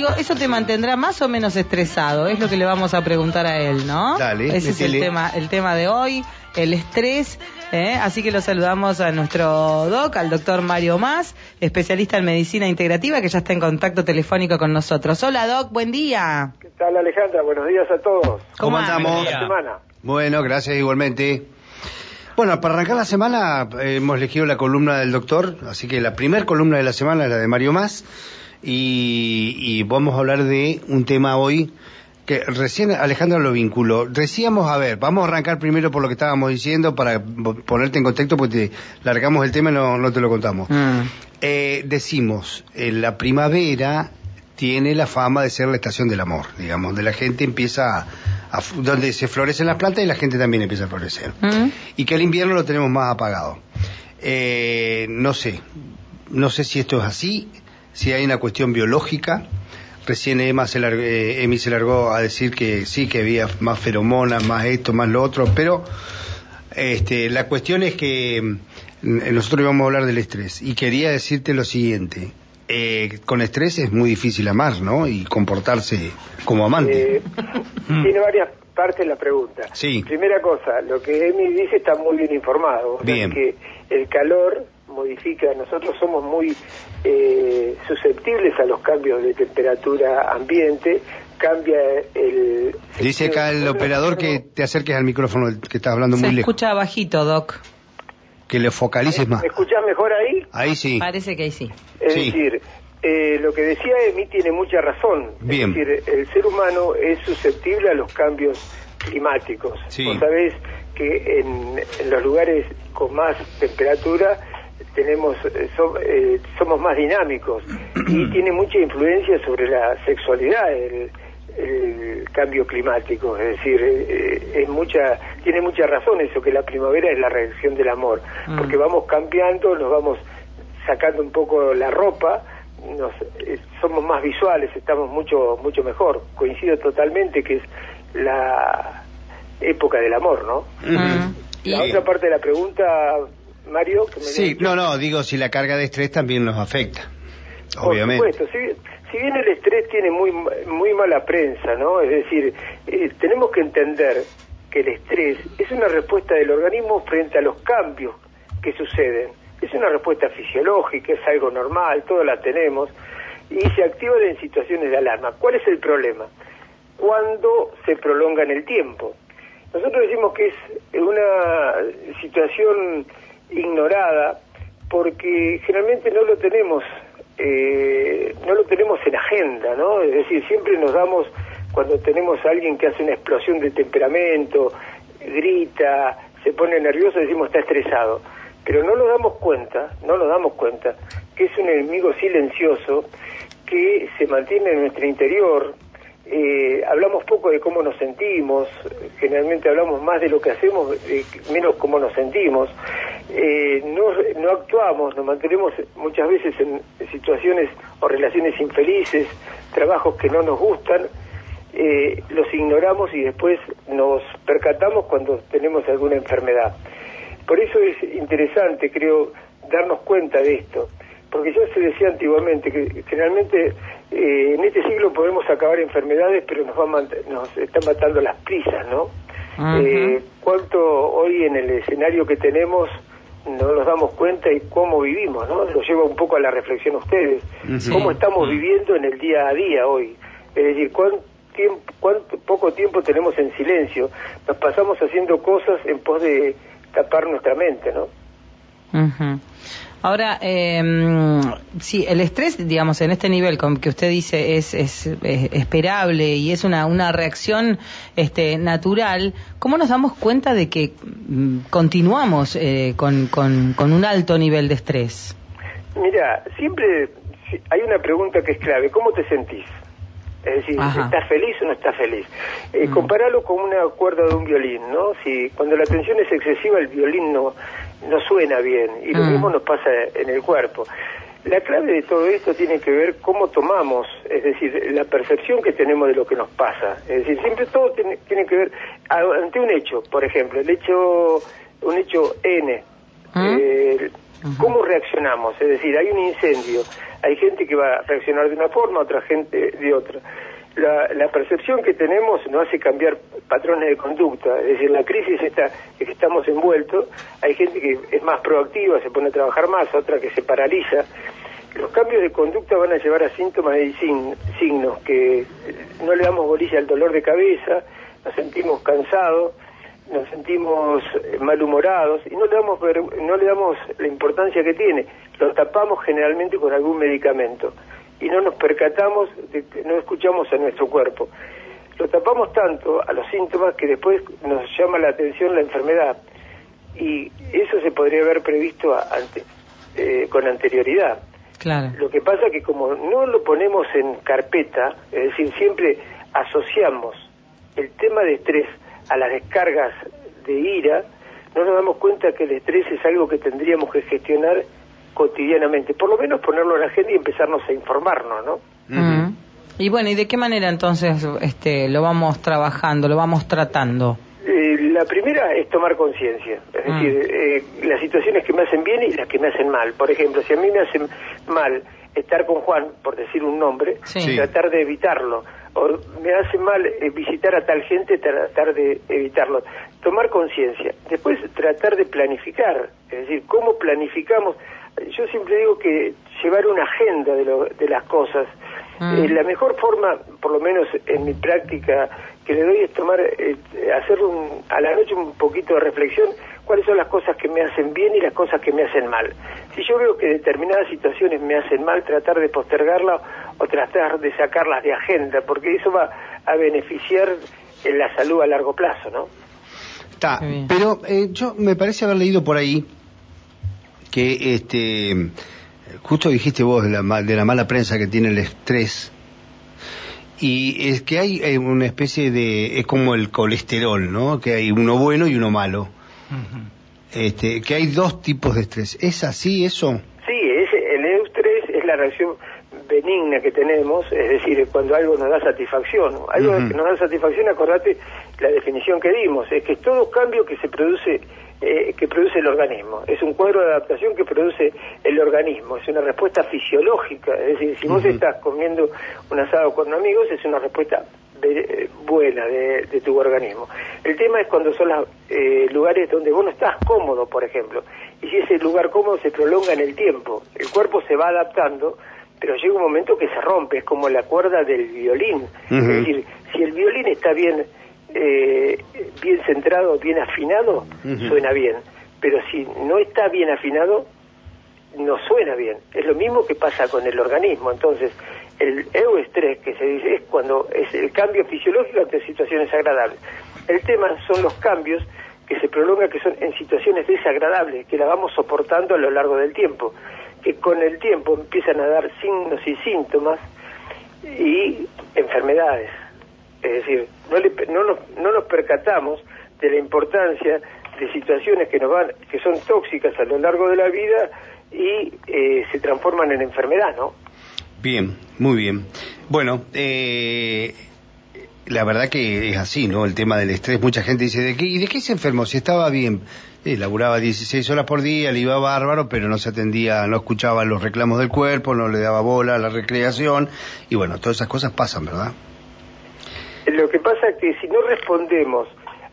Digo, eso te mantendrá más o menos estresado, es lo que le vamos a preguntar a él, ¿no? Dale, Ese es el tema, el tema de hoy, el estrés. ¿eh? Así que lo saludamos a nuestro doc, al doctor Mario Más, especialista en medicina integrativa, que ya está en contacto telefónico con nosotros. Hola, doc, buen día. ¿Qué tal Alejandra? Buenos días a todos. ¿Cómo anda? andamos? Semana. Bueno, gracias igualmente. Bueno, para arrancar la semana eh, hemos elegido la columna del doctor, así que la primera columna de la semana es la de Mario Más y, y vamos a hablar de un tema hoy que recién Alejandra lo vinculó. Decíamos, a ver, vamos a arrancar primero por lo que estábamos diciendo para ponerte en contexto porque te largamos el tema y no, no te lo contamos. Mm. Eh, decimos, eh, la primavera tiene la fama de ser la estación del amor, digamos, de la gente empieza a, donde se florecen las plantas y la gente también empieza a florecer. ¿Mm? Y que el invierno lo tenemos más apagado. Eh, no sé, no sé si esto es así, si hay una cuestión biológica. Recién Emma se largó, eh, Emi se largó a decir que sí, que había más feromonas, más esto, más lo otro, pero este, la cuestión es que mm, nosotros íbamos a hablar del estrés y quería decirte lo siguiente. Eh, con estrés es muy difícil amar, ¿no? Y comportarse como amante. Eh, tiene varias partes la pregunta. Sí. Primera cosa, lo que Emi dice está muy bien informado. O sea, Bien. que el calor modifica, nosotros somos muy eh, susceptibles a los cambios de temperatura ambiente, cambia el... Dice acá el operador que te acerques al micrófono, que estás hablando Se muy lejos, escucha bajito, doc. que le focalices más. ¿Me escuchás mejor ahí? Ahí sí. Parece que ahí sí. Es Sí. decir, eh, lo que decía Emi tiene mucha razón. Bien. Es decir, el ser humano es susceptible a los cambios climáticos. Sí. Vos sabés que en, en los lugares con más temperatura tenemos eh, so- eh, somos más dinámicos y tiene mucha influencia sobre la sexualidad el, el cambio climático es decir eh, es mucha tiene mucha razón eso que la primavera es la reacción del amor Mm. porque vamos cambiando nos vamos sacando un poco la ropa nos, eh, somos más visuales estamos mucho mucho mejor coincido totalmente que es la época del amor no Mm. la Y- otra parte de la pregunta Mario que me Sí, no, no, digo, si la carga de estrés también nos afecta. Por Obviamente. supuesto, si, si bien el estrés tiene muy, muy mala prensa, ¿no? Es decir, eh, tenemos que entender que el estrés es una respuesta del organismo frente a los cambios que suceden. Es una respuesta fisiológica, es algo normal, todos la tenemos, y se activa en situaciones de alarma. ¿Cuál es el problema? Cuando se prolonga en el tiempo. Nosotros decimos que es una situación ignorada porque generalmente no lo tenemos eh, no lo tenemos en agenda, ¿no? Es decir, siempre nos damos cuando tenemos a alguien que hace una explosión de temperamento, grita, se pone nervioso, decimos está estresado, pero no nos damos cuenta, no nos damos cuenta que es un enemigo silencioso que se mantiene en nuestro interior, eh, hablamos poco de cómo nos sentimos, generalmente hablamos más de lo que hacemos, eh, menos cómo nos sentimos. Eh, no, no actuamos, nos mantenemos muchas veces en situaciones o relaciones infelices, trabajos que no nos gustan, eh, los ignoramos y después nos percatamos cuando tenemos alguna enfermedad. Por eso es interesante, creo, darnos cuenta de esto, porque ya se decía antiguamente que generalmente eh, en este siglo podemos acabar enfermedades, pero nos, va a mant- nos están matando las prisas, ¿no? Eh, cuánto hoy en el escenario que tenemos no nos damos cuenta y cómo vivimos, ¿no? Lo lleva un poco a la reflexión a ustedes. ¿Cómo estamos viviendo en el día a día hoy? Es decir, ¿cuánto, tiempo, cuánto poco tiempo tenemos en silencio? Nos pasamos haciendo cosas en pos de tapar nuestra mente, ¿no? Ujú. Ahora, eh, sí, el estrés, digamos, en este nivel con que usted dice es, es, es esperable y es una, una reacción este, natural, ¿cómo nos damos cuenta de que mm, continuamos eh, con, con, con un alto nivel de estrés? Mira, siempre si- hay una pregunta que es clave. ¿Cómo te sentís? Es decir, Ajá. ¿estás feliz o no estás feliz? Eh, Mm. Comparalo con una cuerda de un violín, ¿no? Si cuando la tensión es excesiva el violín no, no suena bien y lo Mm. mismo nos pasa en el cuerpo. La clave de todo esto tiene que ver cómo tomamos, es decir, la percepción que tenemos de lo que nos pasa. Es decir, siempre todo tiene, tiene que ver ante un hecho, por ejemplo, el hecho, un hecho N. ¿Mm? Eh, ¿Cómo reaccionamos? Es decir, hay un incendio, hay gente que va a reaccionar de una forma, otra gente de otra. La, percepción que tenemos nos hace cambiar patrones de conducta, es decir, la crisis esta en que estamos envueltos, hay gente que es más proactiva, se pone a trabajar más, otra que se paraliza. Los cambios de conducta van a llevar a síntomas y signos que no le damos bolilla al dolor de cabeza, nos sentimos cansados, nos sentimos eh, malhumorados y no le damos no le damos la importancia que tiene. Lo tapamos generalmente con algún medicamento y no nos percatamos de que no escuchamos a nuestro cuerpo. Lo tapamos tanto a los síntomas que después nos llama la atención la enfermedad. Y eso se podría haber previsto ante, eh, con anterioridad. Claro. lo que pasa que como no lo ponemos en carpeta es decir siempre asociamos el tema de estrés a las descargas de ira, no nos damos cuenta que el estrés es algo que tendríamos que gestionar cotidianamente, por lo menos ponerlo en la agenda y empezarnos a informarnos, ¿no? Mm. Y bueno, ¿y de qué manera entonces este, lo vamos trabajando, lo vamos tratando? Eh, la primera es tomar conciencia, es mm. decir, eh, las situaciones que me hacen bien y las que me hacen mal. Por ejemplo, si a mí me hacen mal estar con Juan, por decir un nombre, tratar de evitarlo o me hace mal eh, visitar a tal gente, tratar de evitarlo. Tomar conciencia. Después tratar de planificar, es decir, cómo planificamos. Yo siempre digo que llevar una agenda de, lo, de las cosas. Mm. Eh, la mejor forma, por lo menos en mi práctica, que le doy es tomar, eh, hacer un, a la noche un poquito de reflexión cuáles son las cosas que me hacen bien y las cosas que me hacen mal. Si yo veo que determinadas situaciones me hacen mal, tratar de postergarlas o tratar de sacarlas de agenda, porque eso va a beneficiar en la salud a largo plazo, ¿no? Está, pero eh, yo me parece haber leído por ahí que este justo dijiste vos de la, de la mala prensa que tiene el estrés y es que hay una especie de es como el colesterol no que hay uno bueno y uno malo este, que hay dos tipos de estrés. ¿Es así eso? Sí, es, el eustrés es la reacción benigna que tenemos, es decir, cuando algo nos da satisfacción. Algo que nos da satisfacción, acordate la definición que dimos, es que todo cambio que se produce eh, que produce el organismo. Es un cuadro de adaptación que produce el organismo. Es una respuesta fisiológica. Es decir, si vos estás comiendo un asado con amigos, es una respuesta buena de, tu organismo. El tema es cuando son los eh, lugares donde vos no estás cómodo, por ejemplo, y si ese lugar cómodo se prolonga en el tiempo, el cuerpo se va adaptando, pero llega un momento que se rompe, es como la cuerda del violín. Es decir, si el violín está bien, eh, bien centrado, bien afinado, suena bien, pero si no está bien afinado, no suena bien. Es lo mismo que pasa con el organismo. Entonces, el euestrés, que se dice, es cuando es el cambio fisiológico ante situaciones agradables. El tema son los cambios que se prolongan, que son en situaciones desagradables, que la vamos soportando a lo largo del tiempo, que con el tiempo empiezan a dar signos y síntomas y enfermedades. Es decir, no, no, nos, no nos percatamos de la importancia de situaciones que nos van, que son tóxicas a lo largo de la vida y eh, se transforman en enfermedad, ¿no? Bien, muy bien. Bueno, eh, la verdad que es así, ¿no? El tema del estrés, mucha gente dice, ¿de qué, ¿y de qué se enfermó? Si estaba bien, eh, laburaba 16 horas por día, le iba bárbaro, pero no se atendía, no escuchaba los reclamos del cuerpo, no le daba bola a la recreación, y bueno, todas esas cosas pasan, ¿verdad? Lo que pasa es que si no respondemos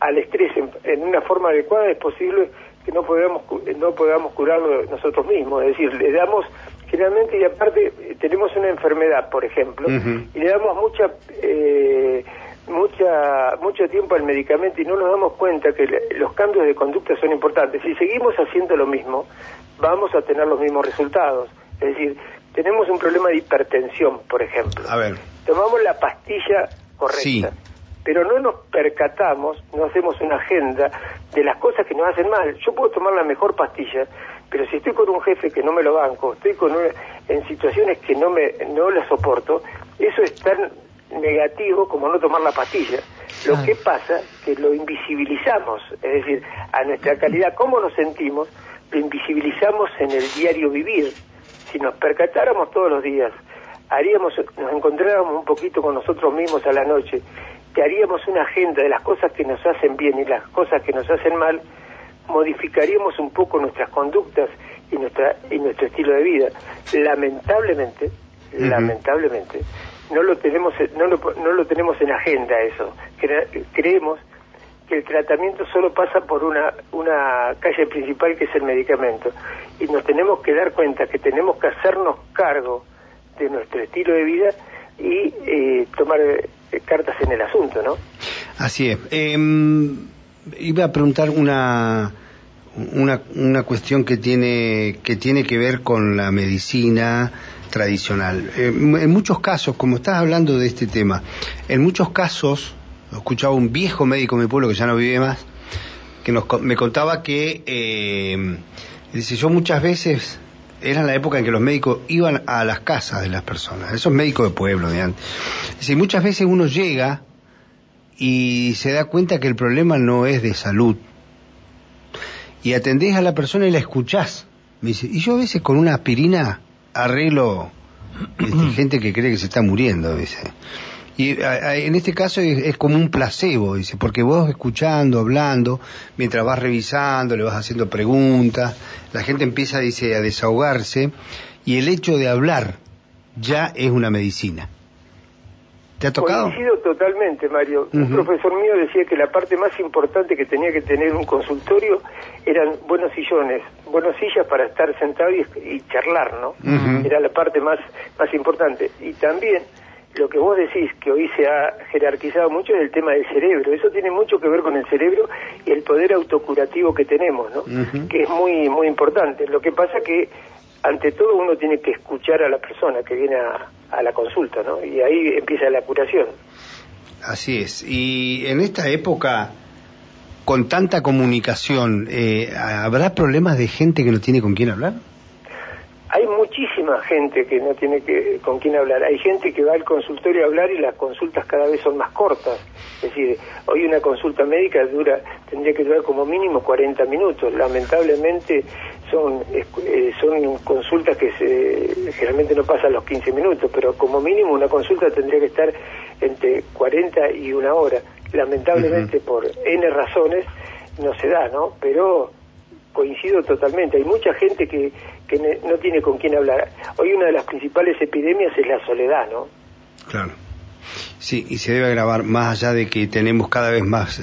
al estrés en, una forma adecuada, es posible que no podamos, no podamos curarlo nosotros mismos, es decir, le damos generalmente y aparte eh, tenemos una enfermedad, por ejemplo, y le damos mucha eh, mucha mucho tiempo al medicamento y no nos damos cuenta que los cambios de conducta son importantes. Si seguimos haciendo lo mismo, vamos a tener los mismos resultados. Es decir, tenemos un problema de hipertensión, por ejemplo. A ver. Tomamos la pastilla correcta. Pero no nos percatamos, no hacemos una agenda de las cosas que nos hacen mal. Yo puedo tomar la mejor pastilla, pero si estoy con un jefe que no me lo banco, estoy con en situaciones que no me no la soporto, eso es tan negativo como no tomar la pastilla. Lo que pasa que lo invisibilizamos, es decir, a nuestra calidad, cómo nos sentimos, lo invisibilizamos en el diario vivir. Si nos percatáramos todos los días, haríamos, nos encontráramos un poquito con nosotros mismos a la noche, que haríamos una agenda de las cosas que nos hacen bien y las cosas que nos hacen mal, modificaríamos un poco nuestras conductas y nuestra y nuestro estilo de vida. Lamentablemente, lamentablemente, no lo tenemos no lo, no lo tenemos en agenda eso. creemos que el tratamiento solo pasa por una una calle principal que es el medicamento y nos tenemos que dar cuenta que tenemos que hacernos cargo de nuestro estilo de vida y eh, tomar eh, cartas en el asunto, ¿no? Así es. Em, iba a preguntar una, una, una cuestión que tiene, que tiene que ver con la medicina tradicional. Em, en muchos casos, como estás hablando de este tema, en muchos casos, escuchaba un viejo médico de mi pueblo que ya no vive más, que nos, me contaba que, eh, dice, yo muchas veces era la época en que los médicos iban a las casas de las personas, esos médicos de pueblo de antes. Muchas veces uno llega y se da cuenta que el problema no es de salud. Y atendés a la persona y la escuchás. Me dice, y yo a veces con una aspirina arreglo este, gente que cree que se está muriendo, dice. Y en este caso es, como un placebo, dice, porque vos escuchando, hablando, mientras vas revisando, le vas haciendo preguntas, la gente empieza, dice, a desahogarse, y el hecho de hablar ya es una medicina. ¿Te ha tocado? Coincido totalmente, Mario. Un profesor mío decía que la parte más importante que tenía que tener un consultorio eran buenos sillones, buenas sillas para estar sentado y, charlar, ¿no? Era la parte más, más importante. Y también lo que vos decís que hoy se ha jerarquizado mucho es el tema del cerebro. Eso tiene mucho que ver con el cerebro y el poder autocurativo que tenemos, ¿no? Que es muy muy importante. Lo que pasa que ante todo uno tiene que escuchar a la persona que viene a, la consulta, ¿no? Y ahí empieza la curación. Así es. Y en esta época con tanta comunicación, eh, ¿habrá problemas de gente que no tiene con quién hablar? Hay muchísima gente que no tiene que, con quién hablar. Hay gente que va al consultorio a hablar y las consultas cada vez son más cortas. Es decir, hoy una consulta médica dura, tendría que durar como mínimo 40 minutos. Lamentablemente son, eh, son consultas que se, generalmente no pasan los 15 minutos, pero como mínimo una consulta tendría que estar entre 40 y una hora. Lamentablemente por N razones no se da, ¿no? Pero coincido totalmente. Hay mucha gente que, que no tiene con quién hablar. Hoy una de las principales epidemias es la soledad, ¿no? Claro. Sí, y se debe agravar más allá de que tenemos cada vez más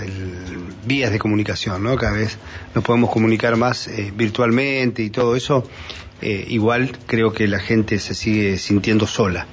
vías de comunicación, ¿no? Cada vez nos podemos comunicar más eh, virtualmente y todo eso. Eh, igual creo que la gente se sigue sintiendo sola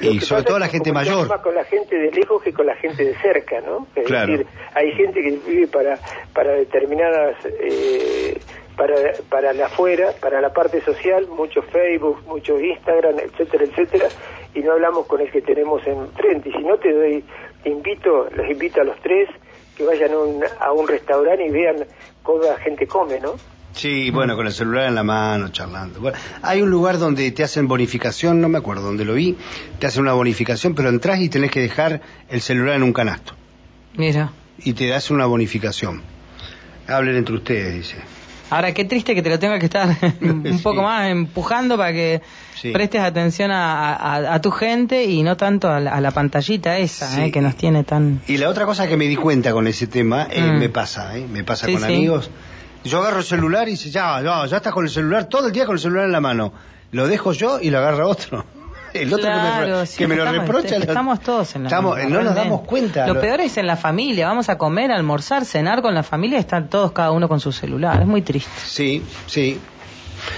y sobre todo la gente mayor. Más con la gente de lejos que con la gente de cerca, ¿no? Es decir, hay gente que vive para, para determinadas, eh, para, para la afuera, para la parte social, mucho Facebook, mucho Instagram, etcétera, etcétera, y no hablamos con el que tenemos enfrente. Y si no te doy, te invito, los invito a los tres que vayan a un restaurante y vean cómo la gente come, ¿no? Sí, bueno, con el celular en la mano, charlando. Bueno, hay un lugar donde te hacen bonificación, no me acuerdo dónde lo vi, te hacen una bonificación, pero entras y tenés que dejar el celular en un canasto. Mira. Y te das una bonificación. Hablen entre ustedes, dice. Ahora, qué triste que te lo tenga que estar un poco más empujando para que prestes atención a, tu gente y no tanto a la, pantallita esa eh, que nos tiene tan... Y la otra cosa que me di cuenta con ese tema, eh, mm. me pasa, eh, me pasa con amigos yo agarro el celular y dice, ya, ya, ya estás con el celular, todo el día con el celular en la mano. Lo dejo yo y lo agarra otro. El otro que me, lo reprocha. Estamos todos en la estamos, No nos damos cuenta. Lo, peor es en la familia. Vamos a comer, almorzar, cenar con la familia. Están todos cada uno con su celular. Es muy triste. Sí, sí.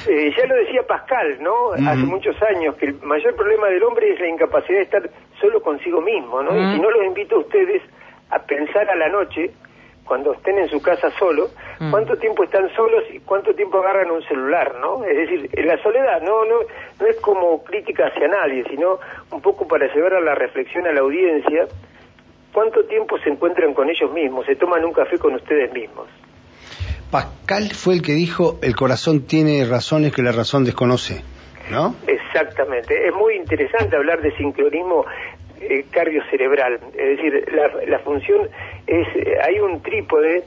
Eh, ya lo decía Pascal, ¿no? Hace muchos años que el mayor problema del hombre es la incapacidad de estar solo consigo mismo, ¿no? Y si no los invito a ustedes a pensar a la noche cuando estén en su casa solo. Cuánto tiempo están solos y cuánto tiempo agarran un celular, ¿no? Es decir, en la soledad no, no, no es como crítica hacia nadie, sino un poco para llevar a la reflexión a la audiencia, cuánto tiempo se encuentran con ellos mismos, se toman un café con ustedes mismos. Pascal fue el que dijo, el corazón tiene razones que la razón desconoce, ¿no? Exactamente, es muy interesante hablar de sincronismo eh, cardiocerebral, es decir, la, la función es, eh, hay un trípode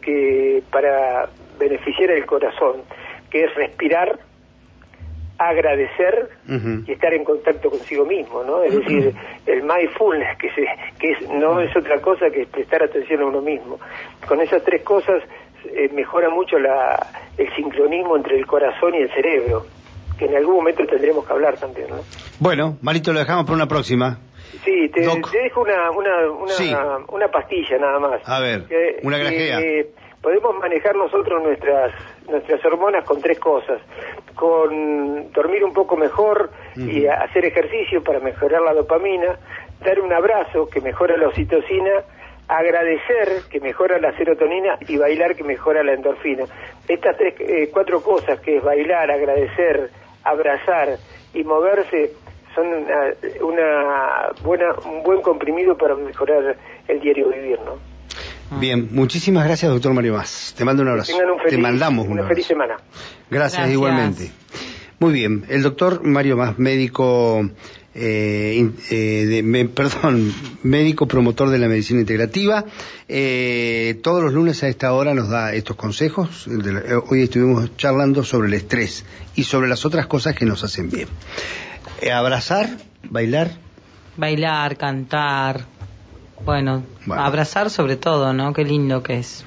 que para beneficiar el corazón, que es respirar, agradecer y estar en contacto consigo mismo, ¿no? Es decir, el mindfulness, que, se, que es, no es otra cosa que prestar atención a uno mismo. Con esas tres cosas eh, mejora mucho la, el sincronismo entre el corazón y el cerebro, que en algún momento tendremos que hablar también, ¿no? Bueno, Marito, lo dejamos para una próxima. Sí, te, dejo una, una, una, Sí. una pastilla nada más. A ver, Que- una grajea. que podemos manejar nosotros nuestras nuestras hormonas con tres cosas. Con dormir un poco mejor y hacer ejercicio para mejorar la dopamina, dar un abrazo que mejora la oxitocina, agradecer que mejora la serotonina y bailar que mejora la endorfina. Estas tres, eh, cuatro cosas que es bailar, agradecer, abrazar y moverse son una, una buena un buen comprimido para mejorar el diario vivir, ¿no? Bien, muchísimas gracias, doctor Mario Más. Te mando un abrazo. Tengan un feliz, Te mandamos un una abrazo. feliz semana. Gracias, Gracias. igualmente. Muy bien, el doctor Mario Más, médico, eh, eh, de- me- perdón, médico promotor de la medicina integrativa, eh, todos los lunes a esta hora nos da estos consejos. Eh, hoy estuvimos charlando sobre el estrés y sobre las otras cosas que nos hacen bien. Eh, abrazar, bailar, Bailar, cantar. Bueno, Bueno. abrazar sobre todo, ¿no? Qué lindo que es.